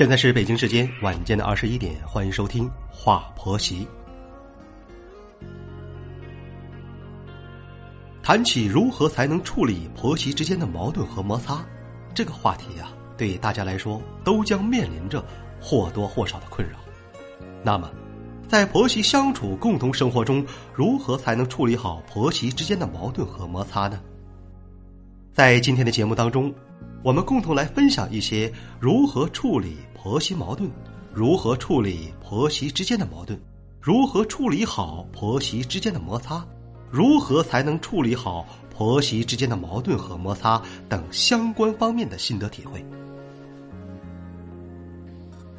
现在是北京时间晚间的二十一点，欢迎收听《话婆媳》。谈起如何才能处理婆媳之间的矛盾和摩擦，这个话题啊，对大家来说都将面临着或多或少的困扰。那么，在婆媳相处、共同生活中，如何才能处理好婆媳之间的矛盾和摩擦呢？在今天的节目当中，我们共同来分享一些如何处理婆媳矛盾，如何处理婆媳之间的矛盾，如何处理好婆媳之间的摩擦。如何才能处理好婆媳之间的矛盾和摩擦等相关方面的心得体会？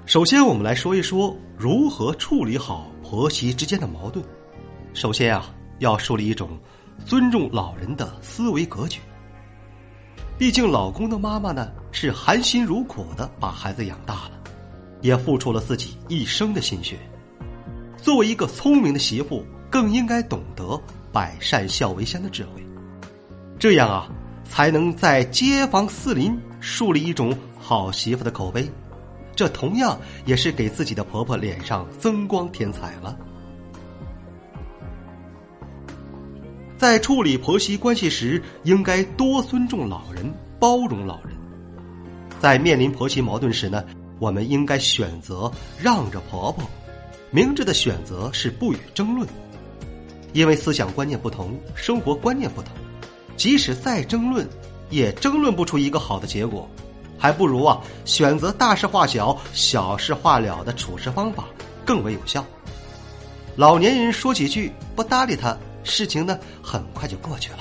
首先，我们来说一说如何处理好婆媳之间的矛盾。首先啊，要树立一种尊重老人的思维格局。毕竟，老公的妈妈呢是含辛茹苦的把孩子养大了，也付出了自己一生的心血。作为一个聪明的媳妇，更应该懂得。百善孝为先的智慧，这样啊，才能在街坊四邻树立一种好媳妇的口碑。这同样也是给自己的婆婆脸上增光添彩了。在处理婆媳关系时，应该多尊重老人，包容老人。在面临婆媳矛盾时呢，我们应该选择让着婆婆。明智的选择是不予争论。因为思想观念不同，生活观念不同，即使再争论，也争论不出一个好的结果，还不如啊选择大事化小、小事化了的处事方法更为有效。老年人说几句不搭理他，事情呢很快就过去了。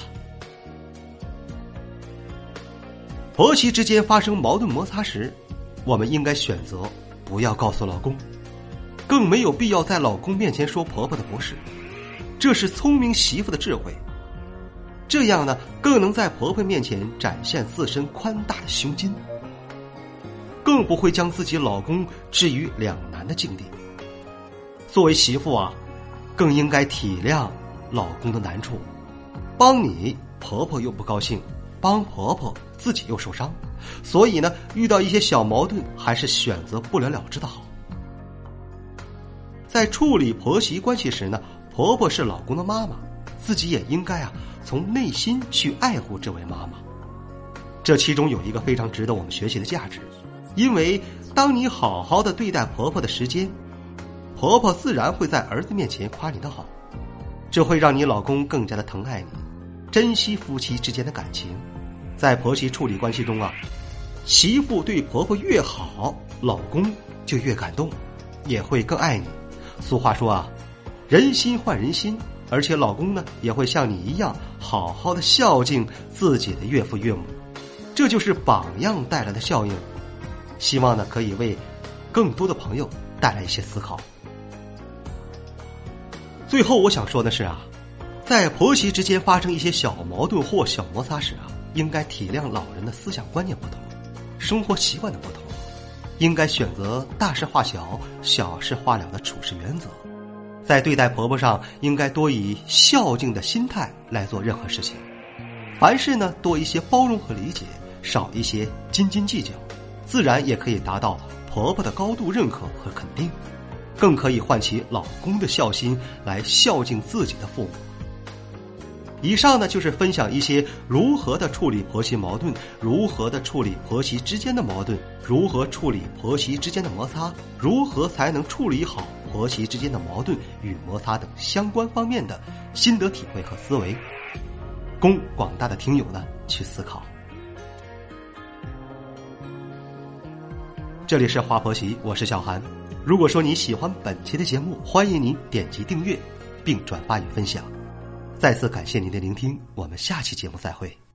婆媳之间发生矛盾摩擦时，我们应该选择不要告诉老公，更没有必要在老公面前说婆婆的不是。这是聪明媳妇的智慧，这样呢，更能在婆婆面前展现自身宽大的胸襟，更不会将自己老公置于两难的境地。作为媳妇啊，更应该体谅老公的难处，帮你婆婆又不高兴，帮婆婆自己又受伤，所以呢，遇到一些小矛盾，还是选择不了了之的好。在处理婆媳关系时呢。婆婆是老公的妈妈，自己也应该啊从内心去爱护这位妈妈。这其中有一个非常值得我们学习的价值，因为当你好好的对待婆婆的时间，婆婆自然会在儿子面前夸你的好，这会让你老公更加的疼爱你，珍惜夫妻之间的感情。在婆媳处理关系中啊，媳妇对婆婆越好，老公就越感动，也会更爱你。俗话说啊。人心换人心，而且老公呢也会像你一样好好的孝敬自己的岳父岳母，这就是榜样带来的效应。希望呢可以为更多的朋友带来一些思考。最后我想说的是啊，在婆媳之间发生一些小矛盾或小摩擦时啊，应该体谅老人的思想观念不同，生活习惯的不同，应该选择大事化小、小事化了的处事原则。在对待婆婆上，应该多以孝敬的心态来做任何事情。凡事呢，多一些包容和理解，少一些斤斤计较，自然也可以达到婆婆的高度认可和肯定，更可以唤起老公的孝心来孝敬自己的父母。以上呢，就是分享一些如何的处理婆媳矛盾，如何的处理婆媳之间的矛盾，如何处理婆媳之间的摩擦，如何才能处理好。婆媳之间的矛盾与摩擦等相关方面的心得体会和思维，供广大的听友呢去思考。这里是华婆媳，我是小韩。如果说你喜欢本期的节目，欢迎您点击订阅并转发与分享。再次感谢您的聆听，我们下期节目再会。